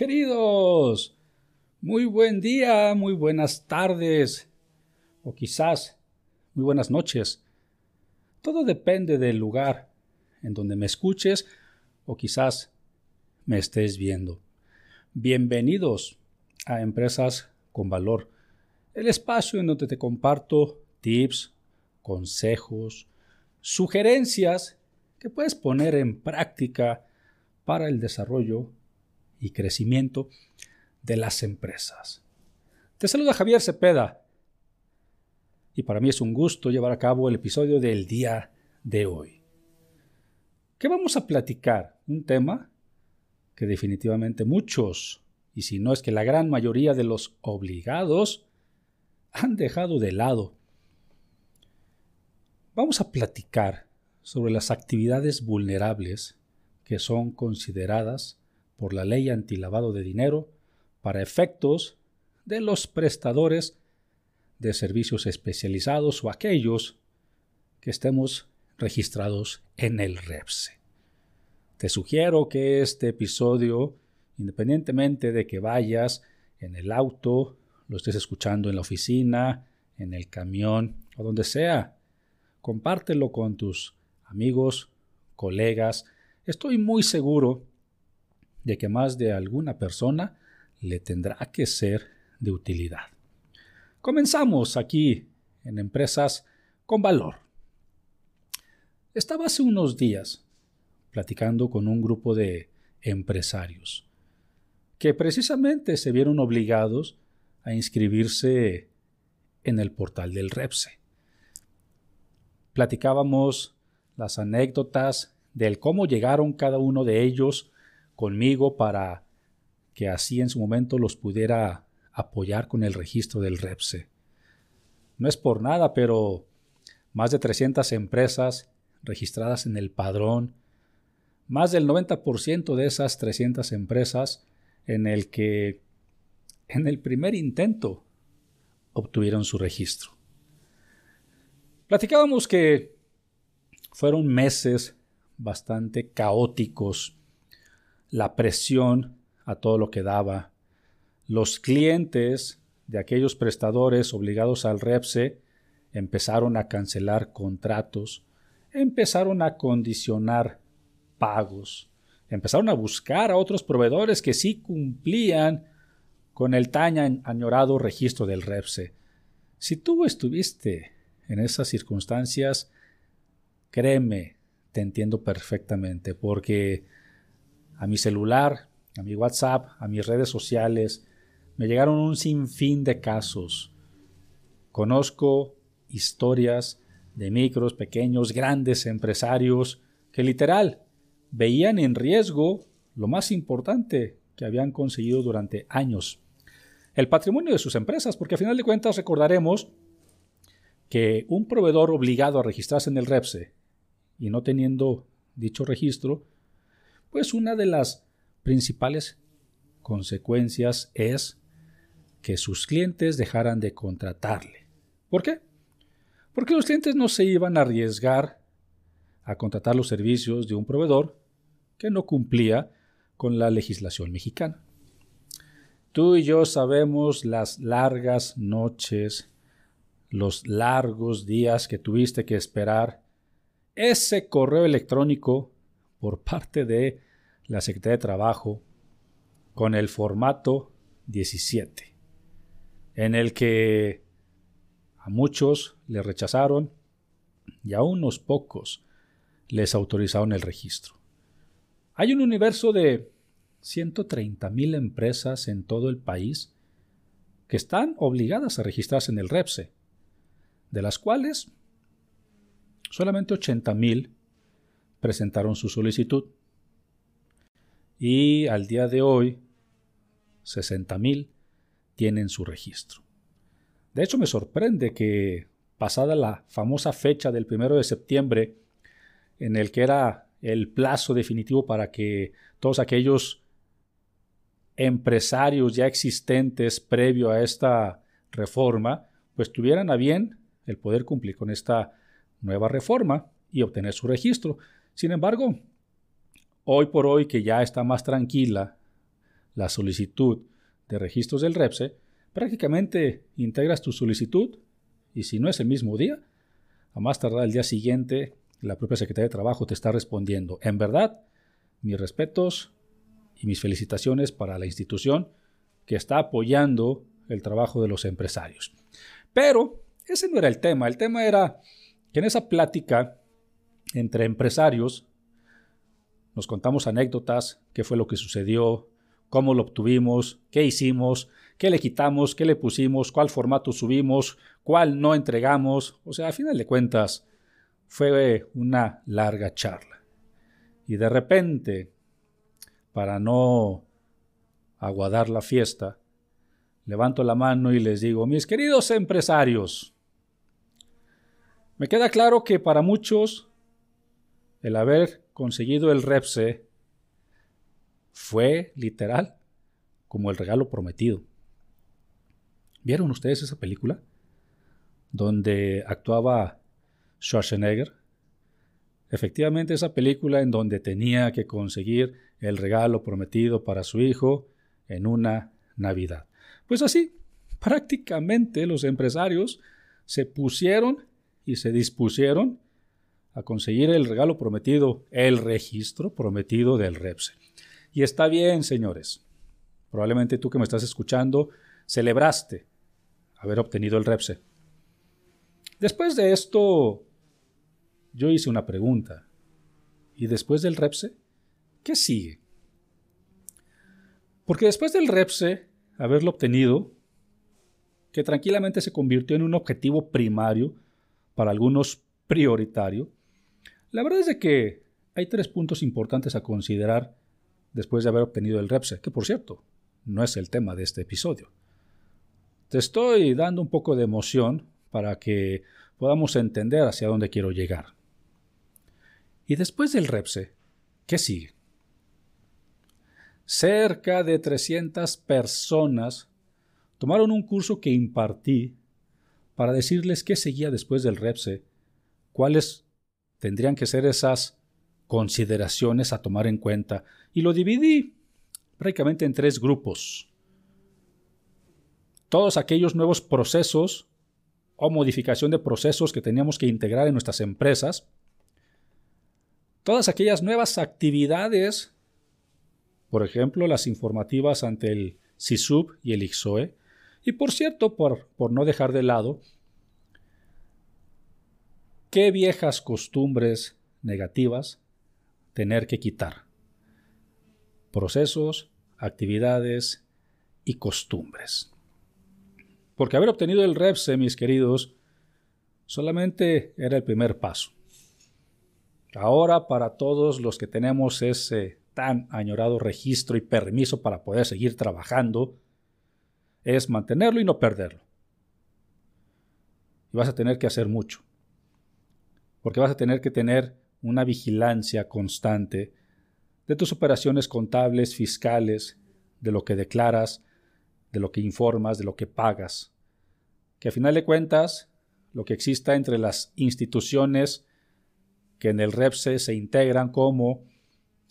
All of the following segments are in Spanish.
Queridos, muy buen día, muy buenas tardes o quizás muy buenas noches. Todo depende del lugar en donde me escuches o quizás me estés viendo. Bienvenidos a Empresas con Valor, el espacio en donde te comparto tips, consejos, sugerencias que puedes poner en práctica para el desarrollo y crecimiento de las empresas. Te saluda Javier Cepeda y para mí es un gusto llevar a cabo el episodio del día de hoy. ¿Qué vamos a platicar? Un tema que definitivamente muchos, y si no es que la gran mayoría de los obligados, han dejado de lado. Vamos a platicar sobre las actividades vulnerables que son consideradas por la ley antilavado de dinero para efectos de los prestadores de servicios especializados o aquellos que estemos registrados en el REPSE. Te sugiero que este episodio, independientemente de que vayas en el auto, lo estés escuchando en la oficina, en el camión o donde sea, compártelo con tus amigos, colegas. Estoy muy seguro de que más de alguna persona le tendrá que ser de utilidad. Comenzamos aquí en Empresas con Valor. Estaba hace unos días platicando con un grupo de empresarios que precisamente se vieron obligados a inscribirse en el portal del REPSE. Platicábamos las anécdotas del cómo llegaron cada uno de ellos conmigo para que así en su momento los pudiera apoyar con el registro del REPSE. No es por nada, pero más de 300 empresas registradas en el padrón, más del 90% de esas 300 empresas en el que en el primer intento obtuvieron su registro. Platicábamos que fueron meses bastante caóticos la presión a todo lo que daba. Los clientes de aquellos prestadores obligados al REPSE empezaron a cancelar contratos, empezaron a condicionar pagos, empezaron a buscar a otros proveedores que sí cumplían con el tan añorado registro del REPSE. Si tú estuviste en esas circunstancias, créeme, te entiendo perfectamente, porque a mi celular, a mi WhatsApp, a mis redes sociales, me llegaron un sinfín de casos. Conozco historias de micros, pequeños, grandes empresarios que literal veían en riesgo lo más importante que habían conseguido durante años. El patrimonio de sus empresas, porque a final de cuentas recordaremos que un proveedor obligado a registrarse en el REPSE y no teniendo dicho registro, pues una de las principales consecuencias es que sus clientes dejaran de contratarle. ¿Por qué? Porque los clientes no se iban a arriesgar a contratar los servicios de un proveedor que no cumplía con la legislación mexicana. Tú y yo sabemos las largas noches, los largos días que tuviste que esperar ese correo electrónico por parte de la Secretaría de Trabajo con el formato 17, en el que a muchos le rechazaron y a unos pocos les autorizaron el registro. Hay un universo de 130 mil empresas en todo el país que están obligadas a registrarse en el REPSE, de las cuales solamente 80 mil presentaron su solicitud. Y al día de hoy, 60 mil tienen su registro. De hecho, me sorprende que pasada la famosa fecha del primero de septiembre, en el que era el plazo definitivo para que todos aquellos empresarios ya existentes previo a esta reforma, pues tuvieran a bien el poder cumplir con esta nueva reforma y obtener su registro. Sin embargo, hoy por hoy que ya está más tranquila la solicitud de registros del REPSE, prácticamente integras tu solicitud y si no es el mismo día, a más tardar el día siguiente la propia Secretaría de Trabajo te está respondiendo. En verdad, mis respetos y mis felicitaciones para la institución que está apoyando el trabajo de los empresarios. Pero ese no era el tema. El tema era que en esa plática entre empresarios nos contamos anécdotas, qué fue lo que sucedió, cómo lo obtuvimos, qué hicimos, qué le quitamos, qué le pusimos, cuál formato subimos, cuál no entregamos. O sea, a final de cuentas, fue una larga charla. Y de repente, para no aguadar la fiesta, levanto la mano y les digo, mis queridos empresarios, me queda claro que para muchos el haber conseguido el REPSE fue literal como el regalo prometido. ¿Vieron ustedes esa película? Donde actuaba Schwarzenegger. Efectivamente, esa película en donde tenía que conseguir el regalo prometido para su hijo en una Navidad. Pues así, prácticamente los empresarios se pusieron y se dispusieron a conseguir el regalo prometido, el registro prometido del REPSE. Y está bien, señores. Probablemente tú que me estás escuchando celebraste haber obtenido el REPSE. Después de esto, yo hice una pregunta. ¿Y después del REPSE? ¿Qué sigue? Porque después del REPSE, haberlo obtenido, que tranquilamente se convirtió en un objetivo primario, para algunos prioritario, la verdad es de que hay tres puntos importantes a considerar después de haber obtenido el REPSE, que por cierto, no es el tema de este episodio. Te estoy dando un poco de emoción para que podamos entender hacia dónde quiero llegar. Y después del REPSE, ¿qué sigue? Cerca de 300 personas tomaron un curso que impartí para decirles qué seguía después del REPSE, cuáles tendrían que ser esas consideraciones a tomar en cuenta. Y lo dividí prácticamente en tres grupos. Todos aquellos nuevos procesos o modificación de procesos que teníamos que integrar en nuestras empresas, todas aquellas nuevas actividades, por ejemplo, las informativas ante el CISUB y el IXOE, y por cierto, por, por no dejar de lado, qué viejas costumbres negativas tener que quitar. Procesos, actividades y costumbres. Porque haber obtenido el REPSE, mis queridos, solamente era el primer paso. Ahora, para todos los que tenemos ese tan añorado registro y permiso para poder seguir trabajando, es mantenerlo y no perderlo. Y vas a tener que hacer mucho. Porque vas a tener que tener una vigilancia constante de tus operaciones contables, fiscales, de lo que declaras, de lo que informas, de lo que pagas. Que a final de cuentas, lo que exista entre las instituciones que en el REPSE se integran como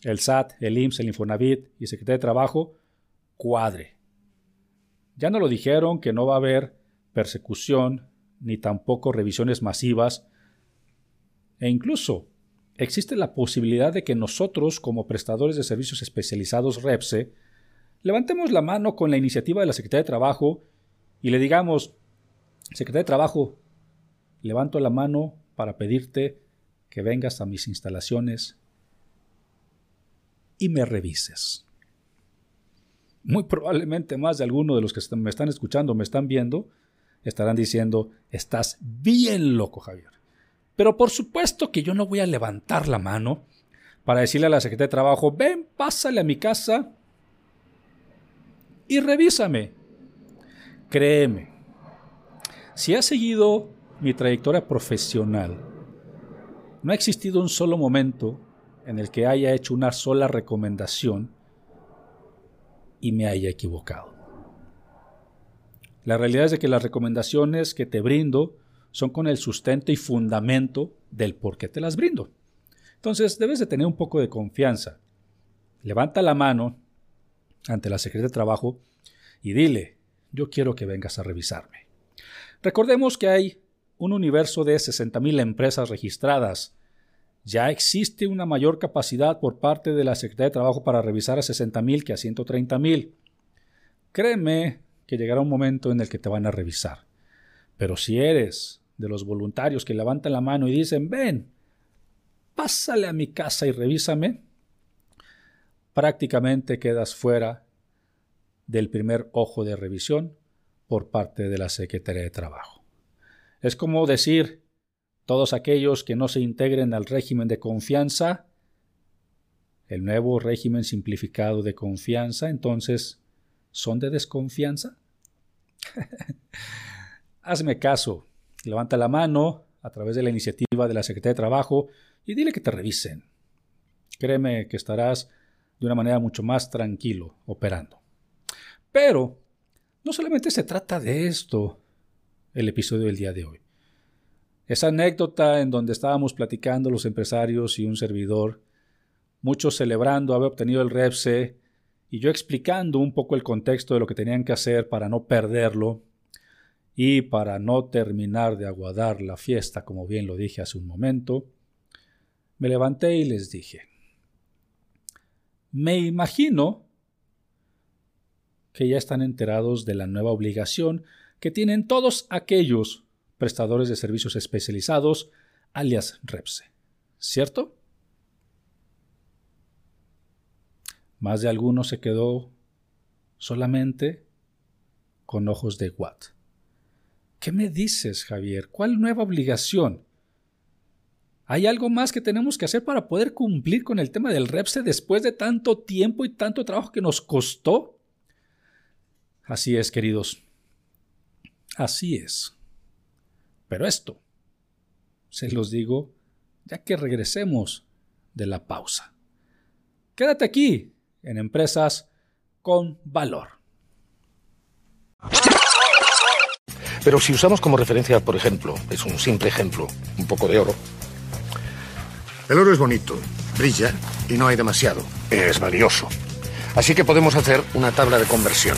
el SAT, el IMSS, el Infonavit y Secretaría de Trabajo, cuadre. Ya no lo dijeron que no va a haber persecución ni tampoco revisiones masivas e incluso existe la posibilidad de que nosotros, como prestadores de servicios especializados REPSE, levantemos la mano con la iniciativa de la Secretaría de Trabajo y le digamos, Secretaría de Trabajo, levanto la mano para pedirte que vengas a mis instalaciones y me revises. Muy probablemente más de alguno de los que me están escuchando, me están viendo, estarán diciendo, estás bien loco, Javier. Pero por supuesto que yo no voy a levantar la mano para decirle a la Secretaría de Trabajo, ven, pásale a mi casa y revísame. Créeme, si has seguido mi trayectoria profesional, no ha existido un solo momento en el que haya hecho una sola recomendación y me haya equivocado. La realidad es de que las recomendaciones que te brindo son con el sustento y fundamento del por qué te las brindo. Entonces debes de tener un poco de confianza. Levanta la mano ante la Secretaría de Trabajo y dile, yo quiero que vengas a revisarme. Recordemos que hay un universo de 60.000 empresas registradas. Ya existe una mayor capacidad por parte de la Secretaría de Trabajo para revisar a 60.000 que a 130.000. Créeme que llegará un momento en el que te van a revisar. Pero si eres de los voluntarios que levantan la mano y dicen, ven, pásale a mi casa y revísame, prácticamente quedas fuera del primer ojo de revisión por parte de la Secretaría de Trabajo. Es como decir, todos aquellos que no se integren al régimen de confianza, el nuevo régimen simplificado de confianza, entonces, ¿son de desconfianza? Hazme caso, Levanta la mano a través de la iniciativa de la Secretaría de Trabajo y dile que te revisen. Créeme que estarás de una manera mucho más tranquilo operando. Pero no solamente se trata de esto el episodio del día de hoy. Esa anécdota en donde estábamos platicando los empresarios y un servidor, muchos celebrando haber obtenido el REPSE y yo explicando un poco el contexto de lo que tenían que hacer para no perderlo, y para no terminar de aguadar la fiesta, como bien lo dije hace un momento, me levanté y les dije, me imagino que ya están enterados de la nueva obligación que tienen todos aquellos prestadores de servicios especializados, alias REPSE, ¿cierto? Más de alguno se quedó solamente con ojos de Watt. ¿Qué me dices, Javier? ¿Cuál nueva obligación? ¿Hay algo más que tenemos que hacer para poder cumplir con el tema del REPSE después de tanto tiempo y tanto trabajo que nos costó? Así es, queridos. Así es. Pero esto, se los digo, ya que regresemos de la pausa. Quédate aquí en Empresas con Valor. Pero si usamos como referencia, por ejemplo, es un simple ejemplo, un poco de oro. El oro es bonito, brilla y no hay demasiado. Es valioso. Así que podemos hacer una tabla de conversión.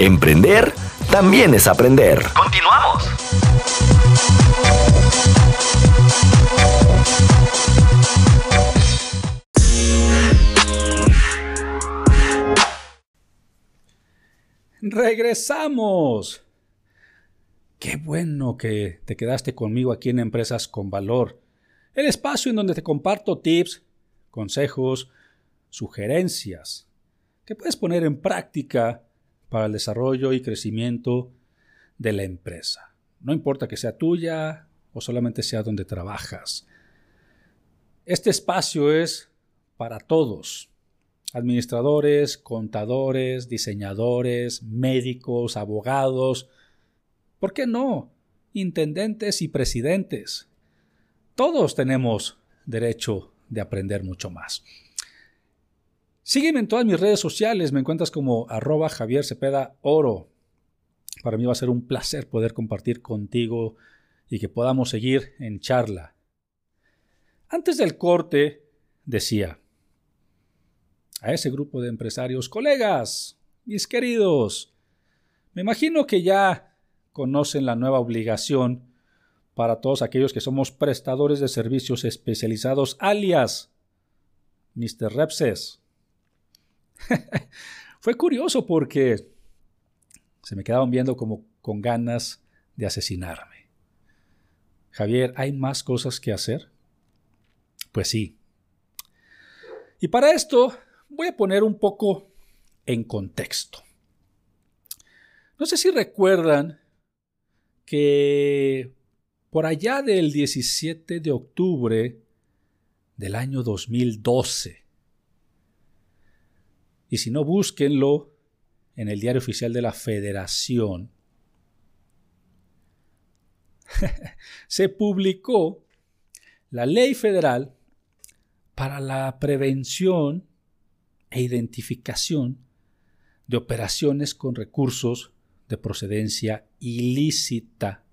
Emprender también es aprender. Continuamos. Regresamos. Qué bueno que te quedaste conmigo aquí en Empresas con Valor, el espacio en donde te comparto tips, consejos, sugerencias que puedes poner en práctica para el desarrollo y crecimiento de la empresa. No importa que sea tuya o solamente sea donde trabajas. Este espacio es para todos administradores, contadores, diseñadores, médicos, abogados, ¿por qué no? Intendentes y presidentes. todos tenemos derecho de aprender mucho más. Sígueme en todas mis redes sociales, me encuentras como arroba Javier Cepeda Oro. Para mí va a ser un placer poder compartir contigo y que podamos seguir en charla. Antes del corte, decía, a ese grupo de empresarios, colegas, mis queridos, me imagino que ya conocen la nueva obligación para todos aquellos que somos prestadores de servicios especializados, alias Mr. Repses. Fue curioso porque se me quedaban viendo como con ganas de asesinarme. Javier, ¿hay más cosas que hacer? Pues sí. Y para esto voy a poner un poco en contexto. No sé si recuerdan que por allá del 17 de octubre del año 2012, y si no, búsquenlo en el diario oficial de la Federación, se publicó la ley federal para la prevención e identificación de operaciones con recursos de procedencia ilícita.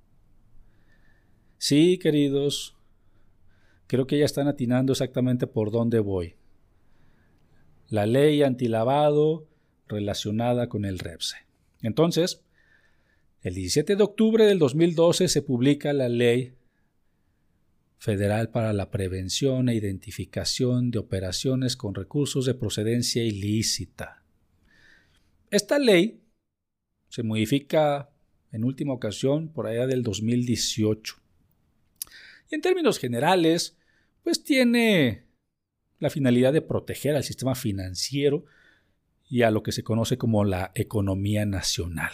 Sí, queridos, creo que ya están atinando exactamente por dónde voy. La ley antilavado relacionada con el REPSE. Entonces, el 17 de octubre del 2012 se publica la Ley Federal para la Prevención e Identificación de Operaciones con Recursos de Procedencia Ilícita. Esta ley se modifica en última ocasión por allá del 2018. Y en términos generales, pues tiene la finalidad de proteger al sistema financiero y a lo que se conoce como la economía nacional.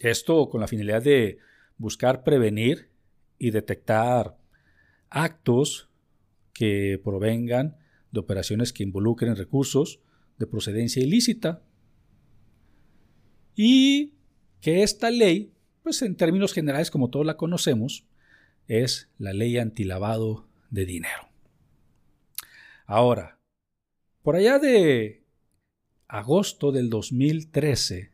Esto con la finalidad de buscar prevenir y detectar actos que provengan de operaciones que involucren recursos de procedencia ilícita y que esta ley, pues en términos generales como todos la conocemos, es la ley antilavado de dinero. Ahora, por allá de agosto del 2013,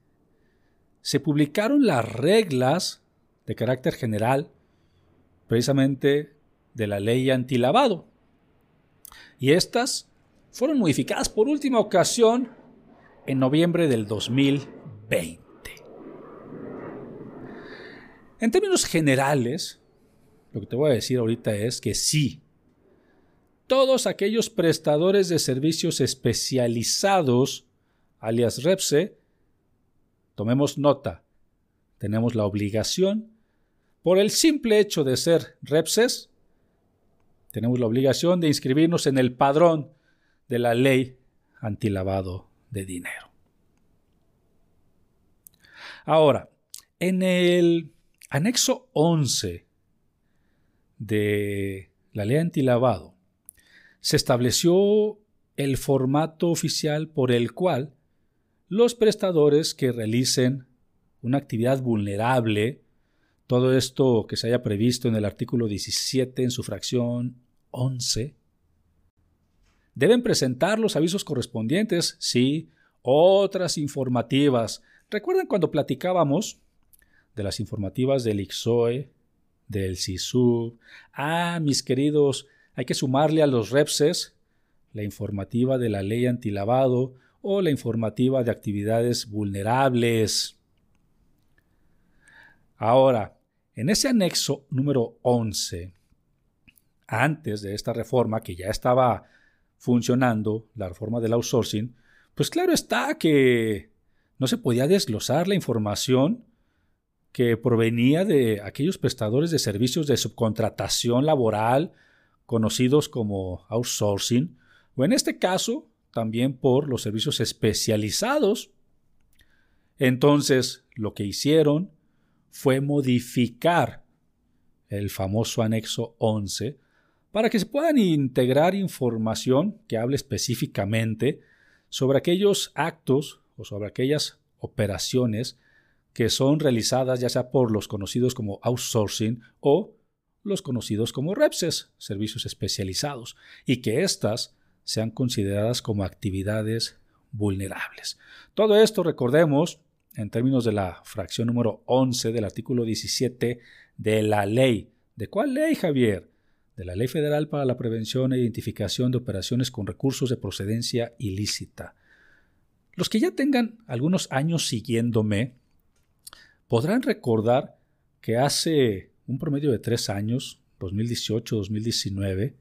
se publicaron las reglas de carácter general, precisamente de la ley antilavado. Y estas fueron modificadas por última ocasión en noviembre del 2020. En términos generales, lo que te voy a decir ahorita es que sí, todos aquellos prestadores de servicios especializados, alias REPSE, tomemos nota, tenemos la obligación, por el simple hecho de ser REPSES, tenemos la obligación de inscribirnos en el padrón de la ley antilavado de dinero. Ahora, en el anexo 11 de la ley antilavado, se estableció el formato oficial por el cual los prestadores que realicen una actividad vulnerable, todo esto que se haya previsto en el artículo 17 en su fracción 11, deben presentar los avisos correspondientes, sí, otras informativas. ¿Recuerdan cuando platicábamos de las informativas del IXOE, del SISUB? Ah, mis queridos hay que sumarle a los REPSES la informativa de la ley antilavado o la informativa de actividades vulnerables. Ahora, en ese anexo número 11, antes de esta reforma que ya estaba funcionando, la reforma del outsourcing, pues claro está que no se podía desglosar la información que provenía de aquellos prestadores de servicios de subcontratación laboral conocidos como outsourcing, o en este caso también por los servicios especializados. Entonces, lo que hicieron fue modificar el famoso anexo 11 para que se puedan integrar información que hable específicamente sobre aquellos actos o sobre aquellas operaciones que son realizadas ya sea por los conocidos como outsourcing o los conocidos como REPSES, servicios especializados, y que éstas sean consideradas como actividades vulnerables. Todo esto, recordemos, en términos de la fracción número 11 del artículo 17 de la ley. ¿De cuál ley, Javier? De la Ley Federal para la Prevención e Identificación de Operaciones con Recursos de Procedencia Ilícita. Los que ya tengan algunos años siguiéndome podrán recordar que hace un promedio de tres años, 2018-2019,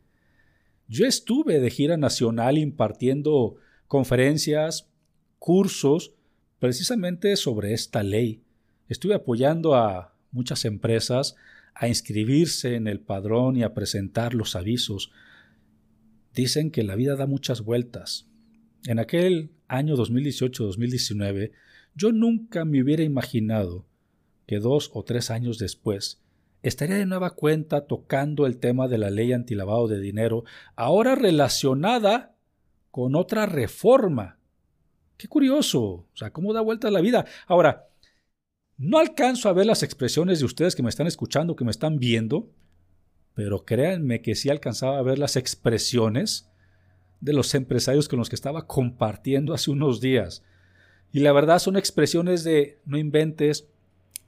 yo estuve de gira nacional impartiendo conferencias, cursos, precisamente sobre esta ley. Estuve apoyando a muchas empresas a inscribirse en el padrón y a presentar los avisos. Dicen que la vida da muchas vueltas. En aquel año 2018-2019, yo nunca me hubiera imaginado que dos o tres años después estaría de nueva cuenta tocando el tema de la ley antilavado de dinero, ahora relacionada con otra reforma. Qué curioso, o sea, cómo da vuelta la vida. Ahora, no alcanzo a ver las expresiones de ustedes que me están escuchando, que me están viendo, pero créanme que sí alcanzaba a ver las expresiones de los empresarios con los que estaba compartiendo hace unos días. Y la verdad son expresiones de no inventes,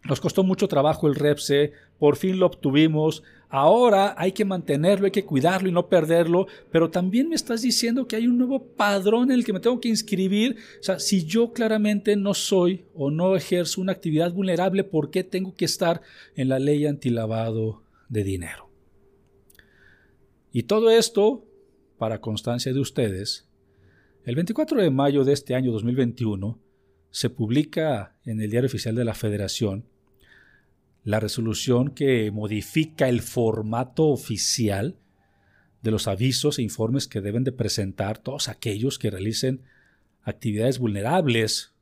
nos costó mucho trabajo el REPSE, por fin lo obtuvimos, ahora hay que mantenerlo, hay que cuidarlo y no perderlo, pero también me estás diciendo que hay un nuevo padrón en el que me tengo que inscribir. O sea, si yo claramente no soy o no ejerzo una actividad vulnerable, ¿por qué tengo que estar en la ley antilavado de dinero? Y todo esto, para constancia de ustedes, el 24 de mayo de este año 2021, se publica en el Diario Oficial de la Federación la resolución que modifica el formato oficial de los avisos e informes que deben de presentar todos aquellos que realicen actividades vulnerables.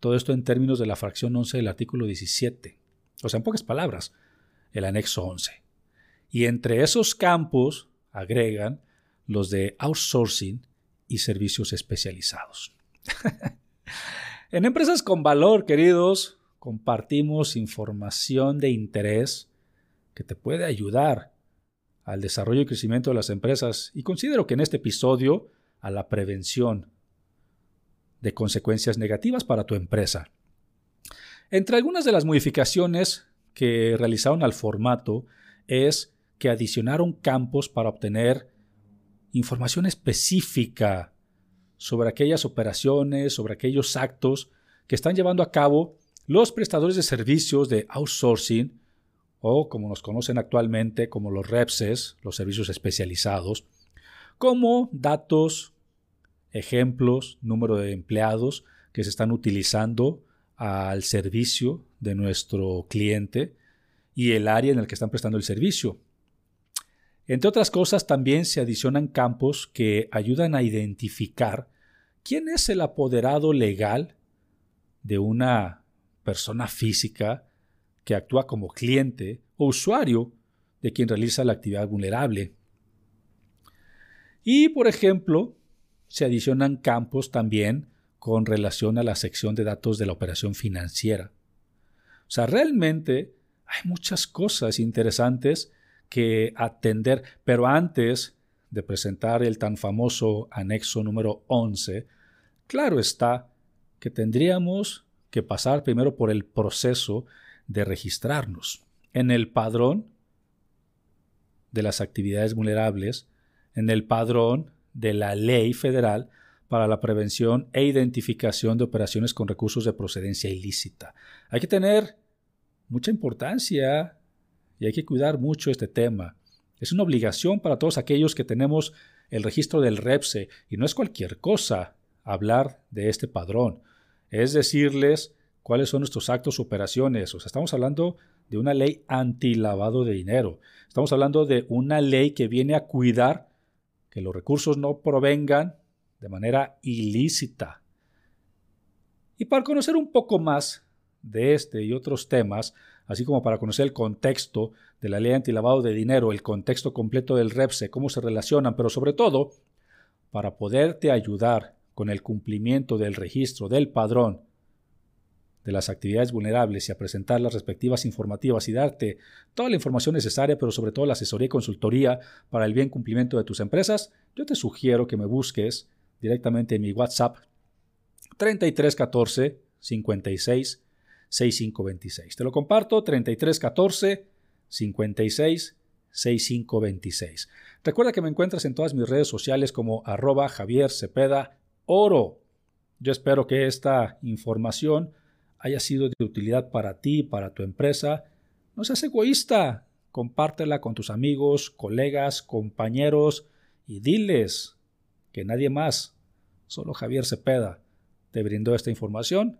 Todo esto en términos de la fracción 11 del artículo 17. O sea, en pocas palabras, el anexo 11. Y entre esos campos agregan los de outsourcing y servicios especializados. En empresas con valor, queridos, compartimos información de interés que te puede ayudar al desarrollo y crecimiento de las empresas y considero que en este episodio a la prevención de consecuencias negativas para tu empresa. Entre algunas de las modificaciones que realizaron al formato es que adicionaron campos para obtener información específica sobre aquellas operaciones, sobre aquellos actos que están llevando a cabo los prestadores de servicios de outsourcing o como nos conocen actualmente como los REPSES, los servicios especializados, como datos, ejemplos, número de empleados que se están utilizando al servicio de nuestro cliente y el área en el que están prestando el servicio. Entre otras cosas, también se adicionan campos que ayudan a identificar quién es el apoderado legal de una persona física que actúa como cliente o usuario de quien realiza la actividad vulnerable. Y, por ejemplo, se adicionan campos también con relación a la sección de datos de la operación financiera. O sea, realmente hay muchas cosas interesantes que atender, pero antes de presentar el tan famoso anexo número 11, claro está que tendríamos que pasar primero por el proceso de registrarnos en el padrón de las actividades vulnerables, en el padrón de la ley federal para la prevención e identificación de operaciones con recursos de procedencia ilícita. Hay que tener mucha importancia y hay que cuidar mucho este tema. Es una obligación para todos aquellos que tenemos el registro del REPSE y no es cualquier cosa hablar de este padrón. Es decirles cuáles son nuestros actos operaciones. O sea, estamos hablando de una ley antilavado de dinero. Estamos hablando de una ley que viene a cuidar que los recursos no provengan de manera ilícita. Y para conocer un poco más de este y otros temas, así como para conocer el contexto de la ley antilavado de dinero, el contexto completo del REPSE, cómo se relacionan, pero sobre todo para poderte ayudar con el cumplimiento del registro del padrón de las actividades vulnerables y a presentar las respectivas informativas y darte toda la información necesaria, pero sobre todo la asesoría y consultoría para el bien cumplimiento de tus empresas, yo te sugiero que me busques directamente en mi WhatsApp 3314 56 6526. Te lo comparto 3314 56 6526. Recuerda que me encuentras en todas mis redes sociales como arroba Javier Cepeda Oro. Yo espero que esta información haya sido de utilidad para ti, para tu empresa. No seas egoísta. Compártela con tus amigos, colegas, compañeros y diles que nadie más, solo Javier Cepeda, te brindó esta información